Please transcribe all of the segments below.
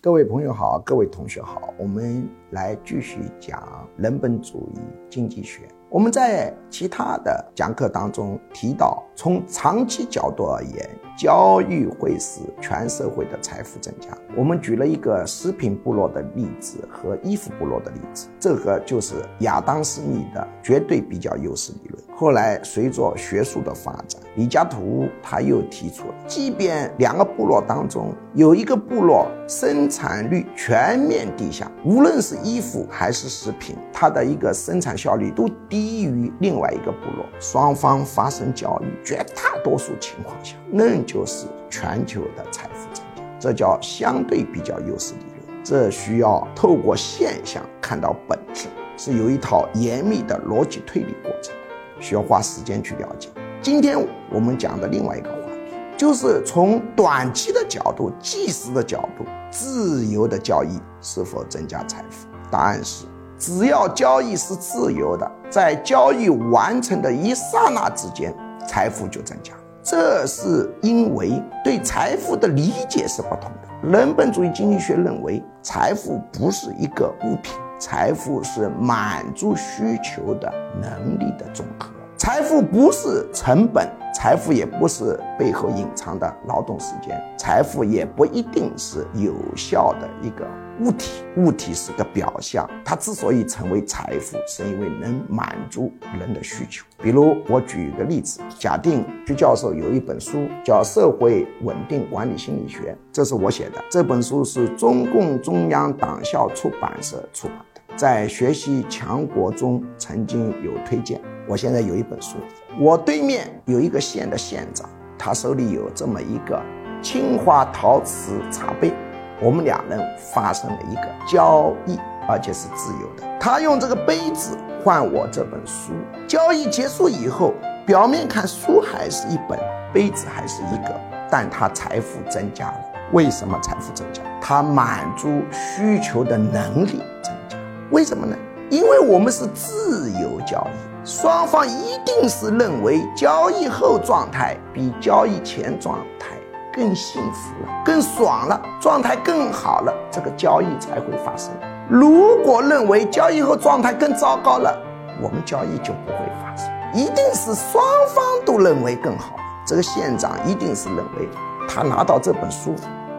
各位朋友好，各位同学好，我们来继续讲人本主义经济学。我们在其他的讲课当中提到，从长期角度而言，交易会使全社会的财富增加。我们举了一个食品部落的例子和衣服部落的例子，这个就是亚当·斯密的绝对比较优势理论。后来随着学术的发展，李嘉图他又提出了，即便两个部落当中有一个部落生产率全面低下，无论是衣服还是食品，它的一个生产效率都低。于另外一个部落，双方发生交易，绝大多数情况下，那就是全球的财富增加，这叫相对比较优势理论。这需要透过现象看到本质，是有一套严密的逻辑推理过程，需要花时间去了解。今天我们讲的另外一个话题，就是从短期的角度、即时的角度，自由的交易是否增加财富？答案是。只要交易是自由的，在交易完成的一刹那之间，财富就增加。这是因为对财富的理解是不同的。人本主义经济学认为，财富不是一个物品，财富是满足需求的能力的总和。财富不是成本，财富也不是背后隐藏的劳动时间，财富也不一定是有效的一个物体。物体是个表象，它之所以成为财富，是因为能满足人的需求。比如，我举一个例子，假定徐教授有一本书叫《社会稳定管理心理学》，这是我写的。这本书是中共中央党校出版社出版的，在学习强国中曾经有推荐。我现在有一本书，我对面有一个县的县长，他手里有这么一个青花陶瓷茶杯，我们两人发生了一个交易，而且是自由的。他用这个杯子换我这本书，交易结束以后，表面看书还是一本，杯子还是一个，但他财富增加了。为什么财富增加？他满足需求的能力增加。为什么呢？因为我们是自由交易，双方一定是认为交易后状态比交易前状态更幸福了、更爽了，状态更好了，这个交易才会发生。如果认为交易后状态更糟糕了，我们交易就不会发生。一定是双方都认为更好。这个县长一定是认为他拿到这本书，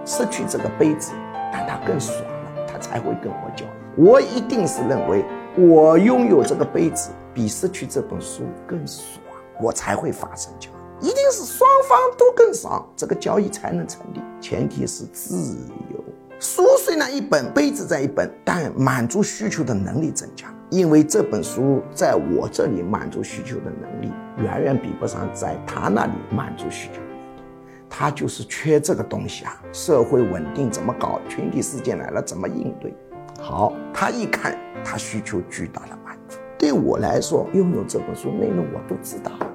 失去这个杯子，但他更爽，才会跟我交易。我一定是认为。我拥有这个杯子比失去这本书更爽，我才会发生交易。一定是双方都更爽，这个交易才能成立。前提是自由。书虽然一本，杯子在一本，但满足需求的能力增加。因为这本书在我这里满足需求的能力，远远比不上在他那里满足需求。他就是缺这个东西啊！社会稳定怎么搞？群体事件来了怎么应对？好，他一看，他需求巨大的满足。对我来说，拥有这本书内容我都知道的，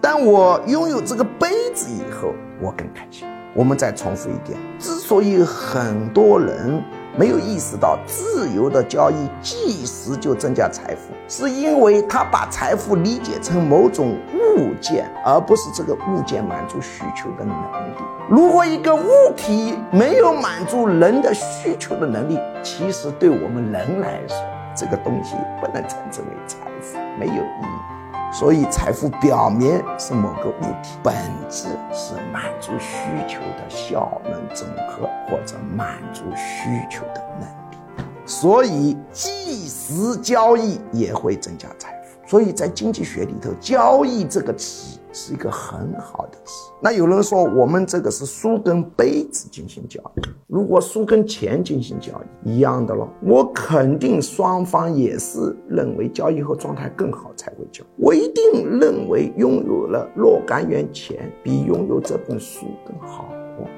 但我拥有这个杯子以后，我更开心。我们再重复一点，之所以很多人。没有意识到自由的交易即时就增加财富，是因为他把财富理解成某种物件，而不是这个物件满足需求的能力。如果一个物体没有满足人的需求的能力，其实对我们人来说，这个东西不能称之为财富，没有意义。所以，财富表面是某个物体，本质是满足需求的效能整合，或者满足需求的能力。所以，即时交易也会增加财富。所以在经济学里头，“交易”这个词。是一个很好的词。那有人说，我们这个是书跟杯子进行交易。如果书跟钱进行交易，一样的咯。我肯定双方也是认为交易后状态更好才会交。我一定认为拥有了若干元钱比拥有这本书更好。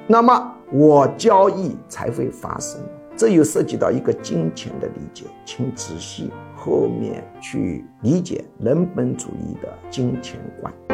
那么我交易才会发生。这又涉及到一个金钱的理解，请仔细后面去理解人本主义的金钱观。